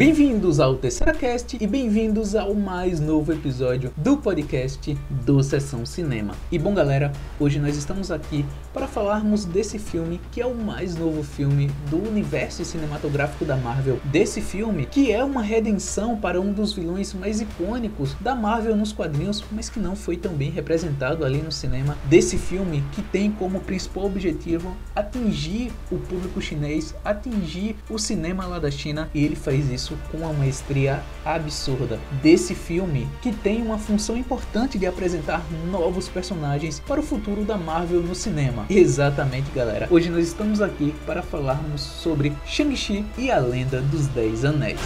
Bem-vindos ao Terceira Cast e bem-vindos ao mais novo episódio do podcast do Sessão Cinema. E bom, galera, hoje nós estamos aqui para falarmos desse filme que é o mais novo filme do universo cinematográfico da Marvel. Desse filme que é uma redenção para um dos vilões mais icônicos da Marvel nos quadrinhos, mas que não foi tão bem representado ali no cinema. Desse filme que tem como principal objetivo atingir o público chinês, atingir o cinema lá da China e ele faz isso com uma maestria absurda. Desse filme que tem uma função importante de apresentar novos personagens para o futuro da Marvel no cinema. Exatamente, galera. Hoje nós estamos aqui para falarmos sobre Shang-Chi e a Lenda dos Dez Anéis.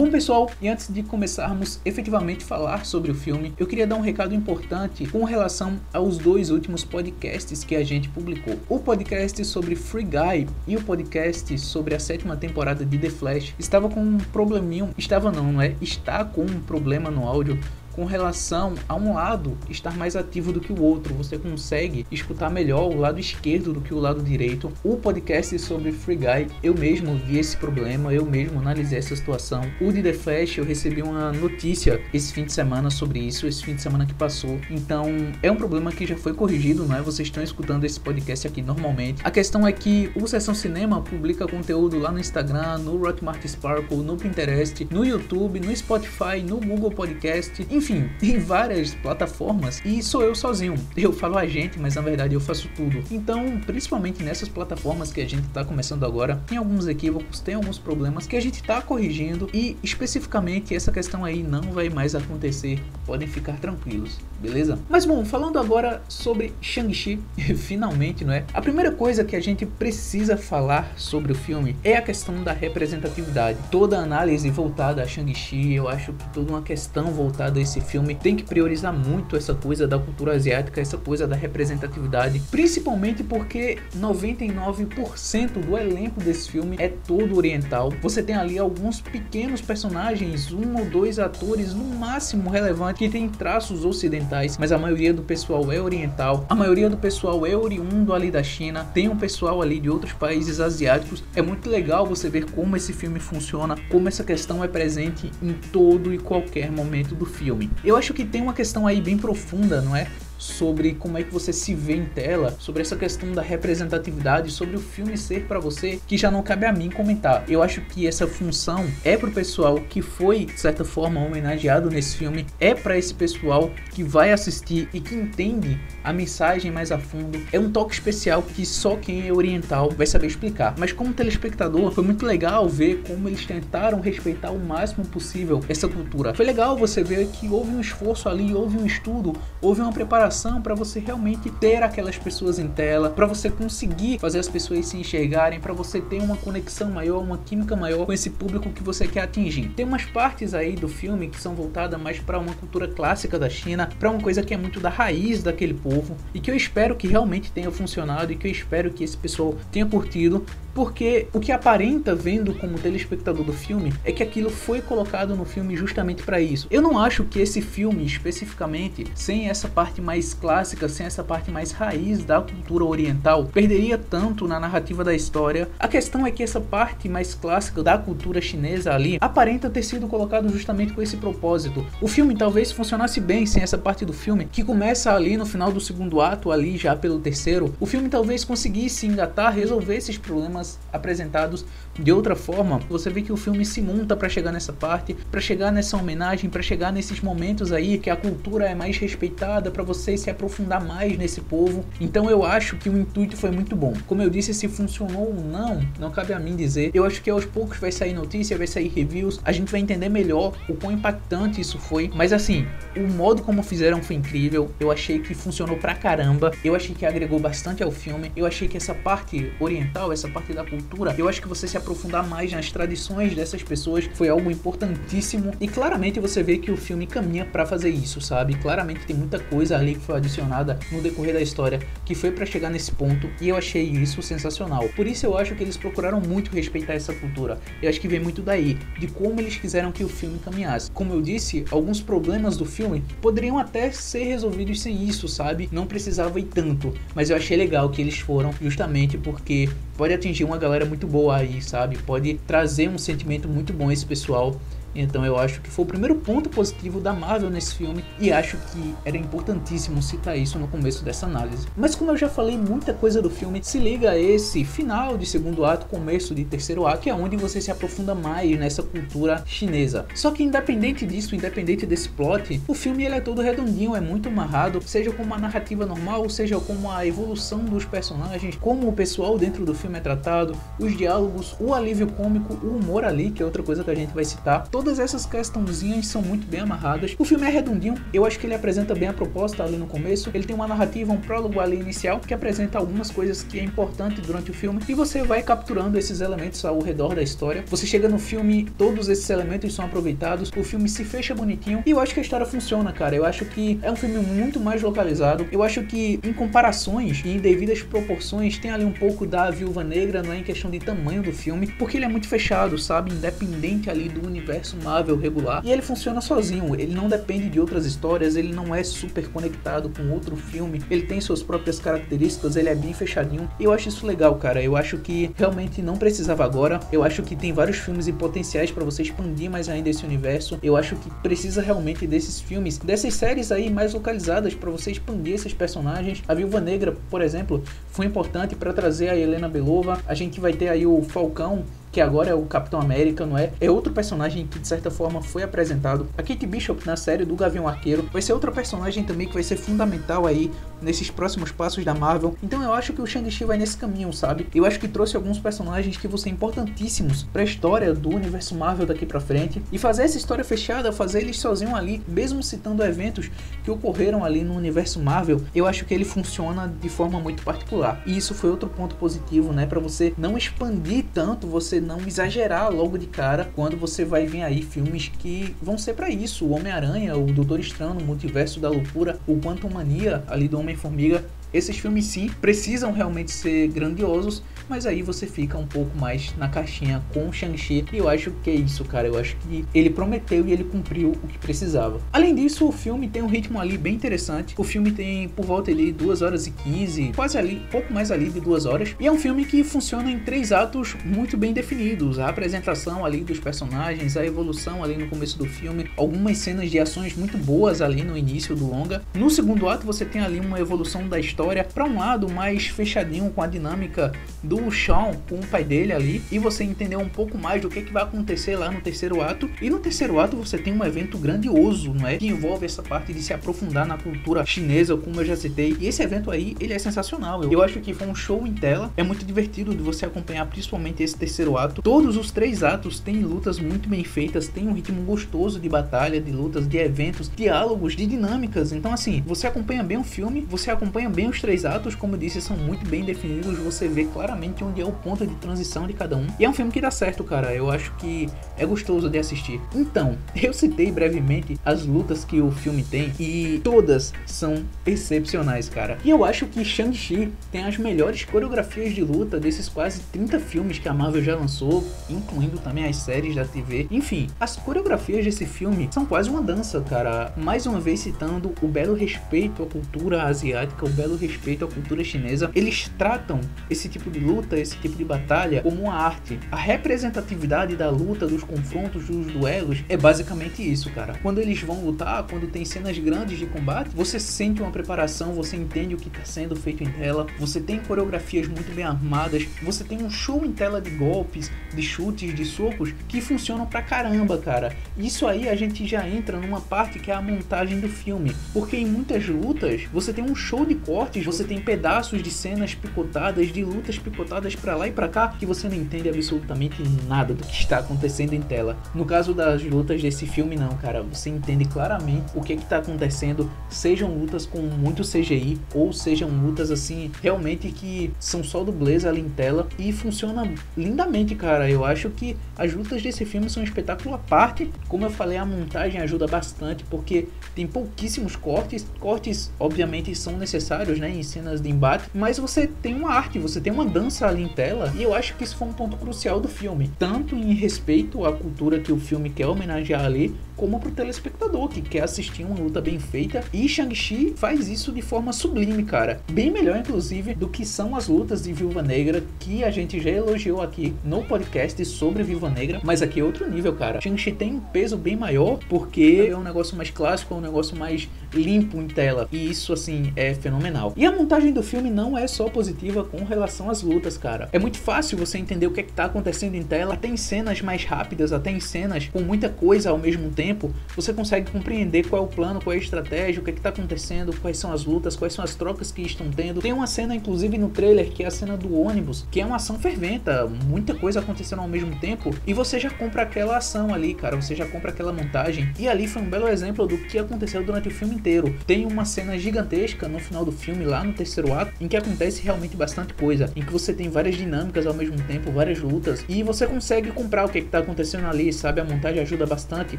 Bom pessoal, e antes de começarmos efetivamente falar sobre o filme, eu queria dar um recado importante com relação aos dois últimos podcasts que a gente publicou. O podcast sobre Free Guy e o podcast sobre a sétima temporada de The Flash estava com um probleminho, estava não, não é? Está com um problema no áudio com relação a um lado estar mais ativo do que o outro. Você consegue escutar melhor o lado esquerdo do que o lado direito. O podcast sobre Free Guy, eu mesmo vi esse problema, eu mesmo analisei essa situação. O de The Flash, eu recebi uma notícia esse fim de semana sobre isso, esse fim de semana que passou. Então, é um problema que já foi corrigido, não é? Vocês estão escutando esse podcast aqui normalmente. A questão é que o Sessão Cinema publica conteúdo lá no Instagram, no Rockmart Sparkle, no Pinterest, no YouTube, no Spotify, no Google Podcast, enfim, em várias plataformas e sou eu sozinho. Eu falo a gente, mas na verdade eu faço tudo. Então, principalmente nessas plataformas que a gente está começando agora, tem alguns equívocos, tem alguns problemas que a gente está corrigindo e especificamente essa questão aí não vai mais acontecer. Podem ficar tranquilos, beleza? Mas bom, falando agora sobre Shang-Chi, finalmente, não é? A primeira coisa que a gente precisa falar sobre o filme é a questão da representatividade. Toda análise voltada a Shang-Chi, eu acho que toda uma questão voltada a esse filme tem que priorizar muito essa coisa da cultura asiática, essa coisa da representatividade, principalmente porque 99% do elenco desse filme é todo oriental. Você tem ali alguns pequenos personagens, um ou dois atores no máximo relevante que tem traços ocidentais, mas a maioria do pessoal é oriental. A maioria do pessoal é oriundo ali da China, tem um pessoal ali de outros países asiáticos. É muito legal você ver como esse filme funciona, como essa questão é presente em todo e qualquer momento do filme. Eu acho que tem uma questão aí bem profunda, não é? Sobre como é que você se vê em tela, sobre essa questão da representatividade, sobre o filme ser para você, que já não cabe a mim comentar. Eu acho que essa função é pro pessoal que foi de certa forma homenageado nesse filme, é para esse pessoal que vai assistir e que entende a mensagem mais a fundo. É um toque especial que só quem é oriental vai saber explicar. Mas como telespectador, foi muito legal ver como eles tentaram respeitar o máximo possível essa cultura. Foi legal você ver que houve um esforço ali, houve um estudo, houve uma preparação para você realmente ter aquelas pessoas em tela, para você conseguir fazer as pessoas se enxergarem, para você ter uma conexão maior, uma química maior com esse público que você quer atingir. Tem umas partes aí do filme que são voltadas mais para uma cultura clássica da China, para uma coisa que é muito da raiz daquele povo e que eu espero que realmente tenha funcionado e que eu espero que esse pessoal tenha curtido, porque o que aparenta vendo como telespectador do filme é que aquilo foi colocado no filme justamente para isso. Eu não acho que esse filme especificamente, sem essa parte mais clássica, sem essa parte mais raiz da cultura oriental, perderia tanto na narrativa da história. A questão é que essa parte mais clássica da cultura chinesa ali aparenta ter sido colocado justamente com esse propósito. O filme talvez funcionasse bem sem essa parte do filme que começa ali no final do segundo ato, ali já pelo terceiro. O filme talvez conseguisse engatar, resolver esses problemas problemas apresentados de outra forma, você vê que o filme se monta para chegar nessa parte, para chegar nessa homenagem, para chegar nesses momentos aí que a cultura é mais respeitada, para você se aprofundar mais nesse povo. Então eu acho que o intuito foi muito bom. Como eu disse, se funcionou ou não, não cabe a mim dizer. Eu acho que aos poucos vai sair notícia, vai sair reviews, a gente vai entender melhor o quão impactante isso foi. Mas assim, o modo como fizeram foi incrível. Eu achei que funcionou pra caramba. Eu achei que agregou bastante ao filme. Eu achei que essa parte oriental, essa parte da cultura, eu acho que você se aprofundar mais nas tradições dessas pessoas foi algo importantíssimo e claramente você vê que o filme caminha para fazer isso, sabe? Claramente tem muita coisa ali que foi adicionada no decorrer da história que foi para chegar nesse ponto e eu achei isso sensacional. Por isso eu acho que eles procuraram muito respeitar essa cultura. Eu acho que vem muito daí, de como eles quiseram que o filme caminhasse. Como eu disse, alguns problemas do filme poderiam até ser resolvidos sem isso, sabe? Não precisava ir tanto, mas eu achei legal que eles foram justamente porque pode atingir uma galera muito boa aí, sabe? Pode trazer um sentimento muito bom esse pessoal então eu acho que foi o primeiro ponto positivo da Marvel nesse filme e acho que era importantíssimo citar isso no começo dessa análise. Mas como eu já falei muita coisa do filme, se liga a esse final de segundo ato, começo de terceiro ato, que é onde você se aprofunda mais nessa cultura chinesa. Só que independente disso, independente desse plot, o filme ele é todo redondinho, é muito amarrado, seja como uma narrativa normal, seja como a evolução dos personagens, como o pessoal dentro do filme é tratado, os diálogos, o alívio cômico, o humor ali, que é outra coisa que a gente vai citar Todas essas questãozinhas são muito bem amarradas. O filme é redondinho, eu acho que ele apresenta bem a proposta ali no começo. Ele tem uma narrativa, um prólogo ali inicial que apresenta algumas coisas que é importante durante o filme e você vai capturando esses elementos ao redor da história. Você chega no filme, todos esses elementos são aproveitados, o filme se fecha bonitinho e eu acho que a história funciona, cara. Eu acho que é um filme muito mais localizado. Eu acho que em comparações e em devidas proporções tem ali um pouco da Viúva Negra, não é em questão de tamanho do filme, porque ele é muito fechado, sabe? Independente ali do universo Marvel regular e ele funciona sozinho, ele não depende de outras histórias, ele não é super conectado com outro filme, ele tem suas próprias características, ele é bem fechadinho. Eu acho isso legal, cara. Eu acho que realmente não precisava agora. Eu acho que tem vários filmes e potenciais para você expandir mais ainda esse universo. Eu acho que precisa realmente desses filmes, dessas séries aí mais localizadas para você expandir esses personagens. A Viúva Negra, por exemplo, foi importante para trazer a Helena Belova. A gente vai ter aí o Falcão que agora é o Capitão América, não é? É outro personagem que de certa forma foi apresentado. A Kate Bishop na série do Gavião Arqueiro vai ser outra personagem também que vai ser fundamental aí nesses próximos passos da Marvel. Então eu acho que o Shang-Chi vai nesse caminho, sabe? Eu acho que trouxe alguns personagens que vão ser importantíssimos para a história do universo Marvel daqui para frente e fazer essa história fechada, fazer eles sozinhos ali, mesmo citando eventos que ocorreram ali no universo Marvel, eu acho que ele funciona de forma muito particular. E isso foi outro ponto positivo, né, para você não expandir tanto, você não exagerar logo de cara quando você vai vir aí filmes que vão ser para isso. O Homem-Aranha, o Doutor Estranho, o Multiverso da Loucura, o Quantum Mania ali do Homem-Formiga esses filmes sim precisam realmente ser grandiosos, mas aí você fica um pouco mais na caixinha com o Shang-Chi. E eu acho que é isso, cara. Eu acho que ele prometeu e ele cumpriu o que precisava. Além disso, o filme tem um ritmo ali bem interessante. O filme tem por volta ali 2 horas e 15, quase ali, pouco mais ali de 2 horas. E é um filme que funciona em três atos muito bem definidos. A apresentação ali dos personagens, a evolução ali no começo do filme, algumas cenas de ações muito boas ali no início do longa. No segundo ato você tem ali uma evolução da história para um lado mais fechadinho com a dinâmica do Sean com o pai dele ali e você entender um pouco mais do que, que vai acontecer lá no terceiro ato. E no terceiro ato você tem um evento grandioso, não é? Que envolve essa parte de se aprofundar na cultura chinesa, como eu já citei. E esse evento aí, ele é sensacional. Eu, eu acho que foi um show em tela. É muito divertido de você acompanhar, principalmente esse terceiro ato. Todos os três atos têm lutas muito bem feitas, tem um ritmo gostoso de batalha, de lutas, de eventos, diálogos, de dinâmicas. Então, assim, você acompanha bem o filme, você acompanha bem os três atos, como eu disse, são muito bem definidos, você vê claramente onde é o ponto de transição de cada um. E é um filme que dá certo, cara. Eu acho que é gostoso de assistir. Então, eu citei brevemente as lutas que o filme tem e todas são excepcionais, cara. E eu acho que Shang-Chi tem as melhores coreografias de luta desses quase 30 filmes que a Marvel já lançou, incluindo também as séries da TV. Enfim, as coreografias desse filme são quase uma dança, cara. Mais uma vez citando o belo respeito à cultura asiática, o belo respeito à cultura chinesa, eles tratam esse tipo de luta, esse tipo de batalha como uma arte. A representatividade da luta, dos confrontos, dos duelos é basicamente isso, cara. Quando eles vão lutar, quando tem cenas grandes de combate, você sente uma preparação, você entende o que está sendo feito em tela, você tem coreografias muito bem armadas, você tem um show em tela de golpes, de chutes, de socos que funcionam pra caramba, cara. Isso aí a gente já entra numa parte que é a montagem do filme, porque em muitas lutas você tem um show de cortes, você tem pedaços de cenas picotadas, de lutas picotadas chicotadas para lá e para cá que você não entende absolutamente nada do que está acontecendo em tela. No caso das lutas desse filme, não, cara, você entende claramente o que está acontecendo, sejam lutas com muito CGI ou sejam lutas assim, realmente que são só dublês ali em tela e funciona lindamente, cara. Eu acho que as lutas desse filme são um espetáculo à parte. Como eu falei, a montagem ajuda bastante porque tem pouquíssimos cortes. Cortes, obviamente, são necessários, né, em cenas de embate, mas você tem uma arte, você tem uma dança ali em tela e eu acho que isso foi um ponto crucial do filme, tanto em respeito à cultura que o filme quer homenagear ali, como pro telespectador que quer assistir uma luta bem feita. E Shang-Chi faz isso de forma sublime, cara. Bem melhor, inclusive, do que são as lutas de Viúva Negra que a gente já elogiou aqui no podcast sobre Viúva Negra. Mas aqui é outro nível, cara. Shang-Chi tem um peso bem maior porque é um negócio mais clássico, é um negócio mais limpo em tela. E isso, assim, é fenomenal. E a montagem do filme não é só positiva com relação às lutas, cara. É muito fácil você entender o que é que tá acontecendo em tela. Até em cenas mais rápidas, até em cenas com muita coisa ao mesmo tempo tempo, você consegue compreender qual é o plano, qual é a estratégia, o que é está acontecendo, quais são as lutas, quais são as trocas que estão tendo. Tem uma cena, inclusive, no trailer, que é a cena do ônibus, que é uma ação ferventa, muita coisa acontecendo ao mesmo tempo, e você já compra aquela ação ali, cara, você já compra aquela montagem. E ali foi um belo exemplo do que aconteceu durante o filme inteiro. Tem uma cena gigantesca no final do filme, lá no terceiro ato, em que acontece realmente bastante coisa, em que você tem várias dinâmicas ao mesmo tempo, várias lutas, e você consegue comprar o que, é está acontecendo ali, sabe? A montagem ajuda bastante,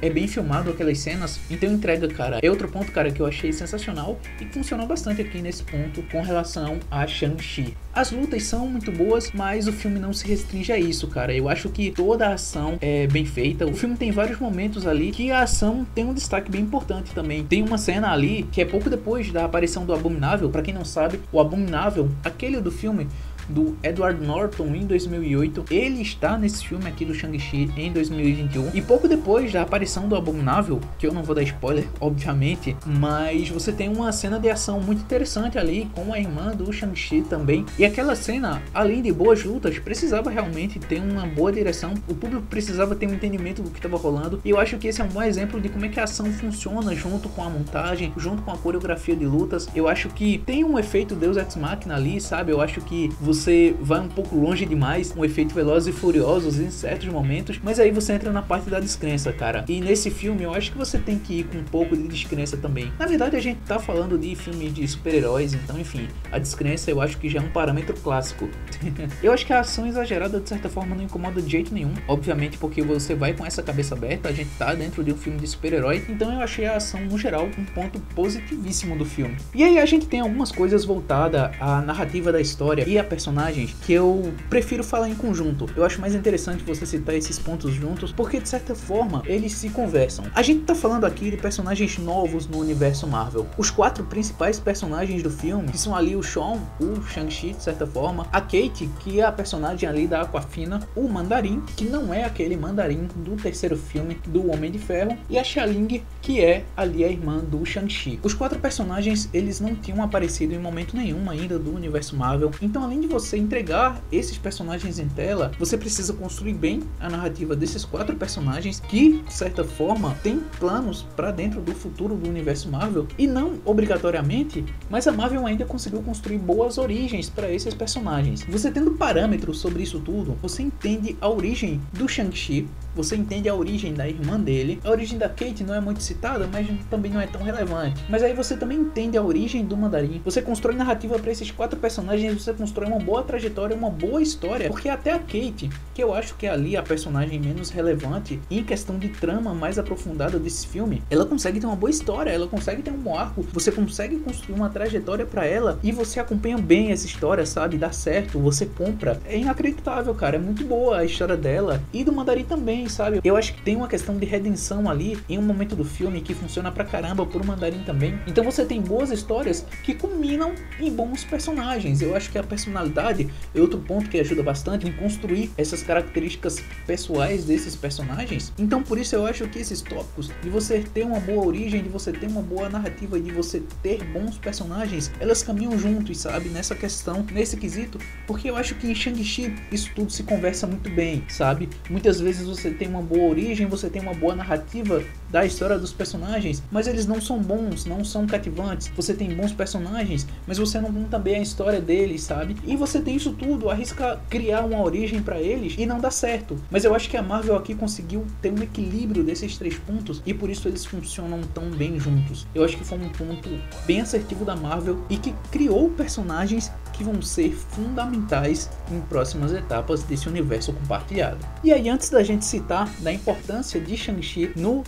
é bem filmado aquelas cenas, então entrega, cara. É outro ponto, cara, que eu achei sensacional e funcionou bastante aqui nesse ponto com relação a Shang-Chi. As lutas são muito boas, mas o filme não se restringe a isso, cara. Eu acho que toda a ação é bem feita. O filme tem vários momentos ali que a ação tem um destaque bem importante também. Tem uma cena ali que é pouco depois da aparição do Abominável. Para quem não sabe, o Abominável, aquele do filme do Edward Norton em 2008. Ele está nesse filme aqui do Shang-Chi em 2021. E pouco depois da aparição do Abominável, que eu não vou dar spoiler, obviamente, mas você tem uma cena de ação muito interessante ali com a irmã do Shang-Chi também. E aquela cena, além de boas lutas, precisava realmente ter uma boa direção. O público precisava ter um entendimento do que estava rolando. E eu acho que esse é um bom exemplo de como é que a ação funciona junto com a montagem, junto com a coreografia de lutas. Eu acho que tem um efeito Deus Ex Machina ali, sabe? Eu acho que você vai um pouco longe demais, um efeito Velozes e Furiosos em certos momentos, mas aí você entra na parte da descrença, cara. E nesse filme eu acho que você tem que ir com um pouco de descrença também. Na verdade, a gente tá falando de filme de super-heróis, então enfim, a descrença eu acho que já é um parâmetro clássico. eu acho que a ação exagerada de certa forma não incomoda de jeito nenhum, obviamente porque você vai com essa cabeça aberta, a gente tá dentro de um filme de super-herói, então eu achei a ação no geral um ponto positivíssimo do filme. E aí a gente tem algumas coisas voltadas à narrativa da história e a personagens que eu prefiro falar em conjunto. Eu acho mais interessante você citar esses pontos juntos, porque de certa forma eles se conversam. A gente tá falando aqui de personagens novos no universo Marvel. Os quatro principais personagens do filme, que são ali o Sean, o Shang-Chi, de certa forma, a Kate, que é a personagem ali da Aquafina, o Mandarim, que não é aquele Mandarim do terceiro filme do Homem de Ferro, e a Xialing, que é ali a irmã do Shang-Chi. Os quatro personagens, eles não tinham aparecido em momento nenhum ainda do universo Marvel, então além de você entregar esses personagens em tela, você precisa construir bem a narrativa desses quatro personagens que, de certa forma, têm planos para dentro do futuro do universo Marvel e não obrigatoriamente, mas a Marvel ainda conseguiu construir boas origens para esses personagens. Você tendo parâmetros sobre isso tudo, você entende a origem do Shang-Chi, você entende a origem da irmã dele. A origem da Kate não é muito citada, mas também não é tão relevante. Mas aí você também entende a origem do Mandarim. Você constrói narrativa para esses quatro personagens, você constrói uma boa trajetória, uma boa história. Porque até a Kate, que eu acho que é ali a personagem menos relevante em questão de trama mais aprofundada desse filme, ela consegue ter uma boa história, ela consegue ter um arco, você consegue construir uma trajetória para ela e você acompanha bem essa história, sabe? Dá certo, você compra. É inacreditável, cara. É muito boa a história dela e do Mandarim também sabe? Eu acho que tem uma questão de redenção ali em um momento do filme que funciona pra caramba pro Mandarim também. Então você tem boas histórias que culminam em bons personagens. Eu acho que a personalidade é outro ponto que ajuda bastante em construir essas características pessoais desses personagens. Então por isso eu acho que esses tópicos de você ter uma boa origem, de você ter uma boa narrativa, de você ter bons personagens, elas caminham juntos, sabe? Nessa questão, nesse quesito, porque eu acho que em Shang-Chi isso tudo se conversa muito bem, sabe? Muitas vezes você tem uma boa origem, você tem uma boa narrativa da história dos personagens, mas eles não são bons, não são cativantes. Você tem bons personagens, mas você não conta bem a história deles, sabe? E você tem isso tudo, arrisca criar uma origem para eles e não dá certo. Mas eu acho que a Marvel aqui conseguiu ter um equilíbrio desses três pontos e por isso eles funcionam tão bem juntos. Eu acho que foi um ponto bem assertivo da Marvel e que criou personagens que vão ser fundamentais em próximas etapas desse universo compartilhado. E aí, antes da gente citar da importância de Shang-Chi no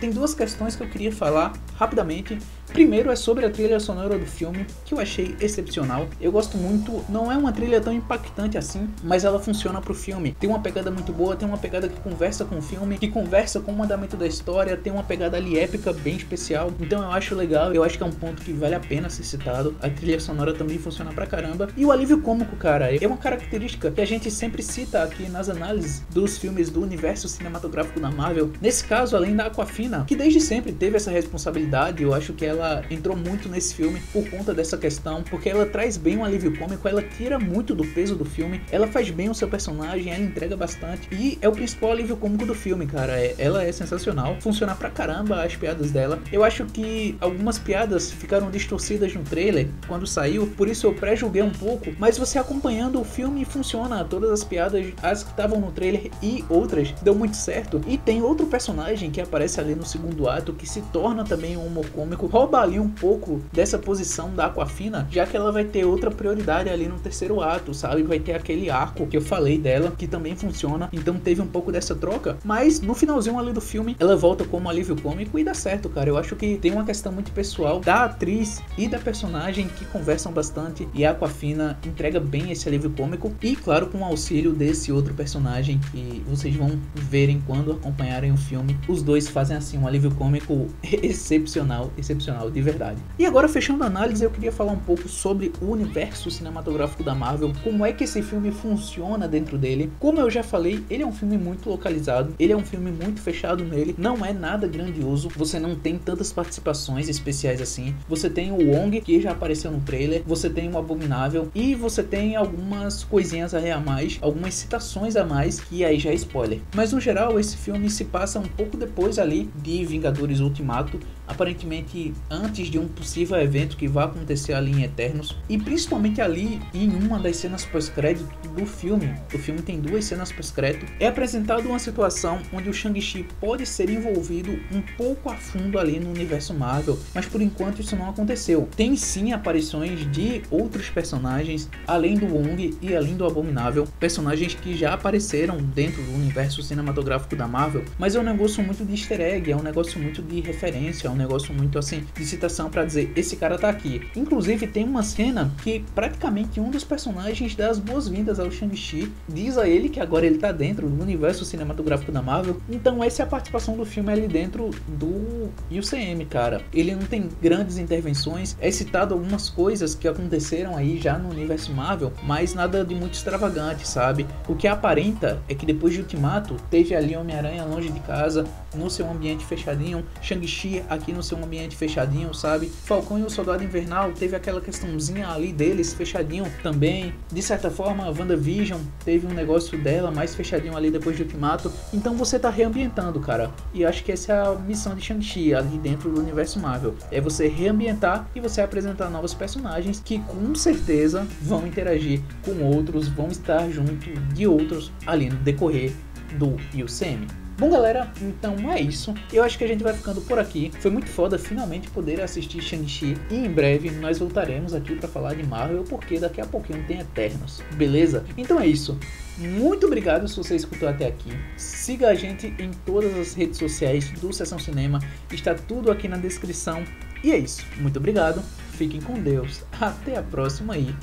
Tem duas questões que eu queria falar rapidamente Primeiro é sobre a trilha sonora do filme, que eu achei excepcional. Eu gosto muito, não é uma trilha tão impactante assim, mas ela funciona pro filme. Tem uma pegada muito boa, tem uma pegada que conversa com o filme, que conversa com o andamento da história, tem uma pegada ali épica bem especial. Então eu acho legal, eu acho que é um ponto que vale a pena ser citado. A trilha sonora também funciona pra caramba. E o alívio cômico, cara, é uma característica que a gente sempre cita aqui nas análises dos filmes do universo cinematográfico da Marvel. Nesse caso, além da Aquafina, que desde sempre teve essa responsabilidade, eu acho que ela ela entrou muito nesse filme por conta dessa questão, porque ela traz bem um alívio cômico, ela tira muito do peso do filme, ela faz bem o seu personagem, ela entrega bastante e é o principal alívio cômico do filme, cara. É, ela é sensacional, funciona pra caramba as piadas dela. Eu acho que algumas piadas ficaram distorcidas no trailer quando saiu, por isso eu pré-julguei um pouco, mas você acompanhando o filme funciona, todas as piadas, as que estavam no trailer e outras, deu muito certo. E tem outro personagem que aparece ali no segundo ato que se torna também um humor cômico, rouba ali um pouco dessa posição da Aquafina, já que ela vai ter outra prioridade ali no terceiro ato, sabe? Vai ter aquele arco que eu falei dela, que também funciona, então teve um pouco dessa troca, mas no finalzinho ali do filme, ela volta como alívio cômico e dá certo, cara. Eu acho que tem uma questão muito pessoal da atriz e da personagem que conversam bastante e a Aquafina entrega bem esse alívio cômico e, claro, com o auxílio desse outro personagem que vocês vão verem quando acompanharem o filme. Os dois fazem assim um alívio cômico excepcional, excepcional de verdade. E agora, fechando a análise, eu queria falar um pouco sobre o universo cinematográfico da Marvel, como é que esse filme funciona dentro dele. Como eu já falei, ele é um filme muito localizado, ele é um filme muito fechado nele, não é nada grandioso, você não tem tantas participações especiais assim. Você tem o Wong, que já apareceu no trailer, você tem o Abominável e você tem algumas coisinhas a mais, algumas citações a mais, que aí já é spoiler. Mas no geral, esse filme se passa um pouco depois ali de Vingadores Ultimato, aparentemente antes de um possível evento que vai acontecer ali em Eternos e principalmente ali em uma das cenas pós-crédito do filme. O filme tem duas cenas pós-crédito. É apresentado uma situação onde o Shang-Chi pode ser envolvido um pouco a fundo ali no universo Marvel, mas por enquanto isso não aconteceu. Tem sim aparições de outros personagens além do Wong e além do Abominável, personagens que já apareceram dentro do universo cinematográfico da Marvel, mas é um negócio muito de easter egg, é um negócio muito de referência, é um negócio muito assim de citação para dizer esse cara tá aqui. Inclusive tem uma cena que praticamente um dos personagens dá as boas-vindas ao Shang-Chi, diz a ele que agora ele tá dentro do universo cinematográfico da Marvel. Então essa é a participação do filme ali dentro do UCM, cara. Ele não tem grandes intervenções, é citado algumas coisas que aconteceram aí já no universo Marvel, mas nada de muito extravagante, sabe? O que aparenta é que depois de Ultimato teve ali Homem-Aranha longe de casa, no seu ambiente fechadinho, Shang-Chi aqui no seu ambiente fechadinho, sabe? Falcão e o Soldado Invernal teve aquela questãozinha ali deles fechadinho também. De certa forma, a WandaVision teve um negócio dela mais fechadinho ali depois de Ultimato. Então você tá reambientando, cara. E acho que essa é a missão de Shang-Chi ali dentro do universo Marvel. É você reambientar e você apresentar novos personagens que com certeza vão interagir com outros, vão estar junto de outros ali no decorrer do UCM. Bom, galera, então é isso. Eu acho que a gente vai ficando por aqui. Foi muito foda finalmente poder assistir Shang-Chi. E em breve nós voltaremos aqui para falar de Marvel, porque daqui a pouquinho tem Eternos. Beleza? Então é isso. Muito obrigado se você escutou até aqui. Siga a gente em todas as redes sociais do Sessão Cinema. Está tudo aqui na descrição. E é isso. Muito obrigado. Fiquem com Deus. Até a próxima e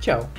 tchau.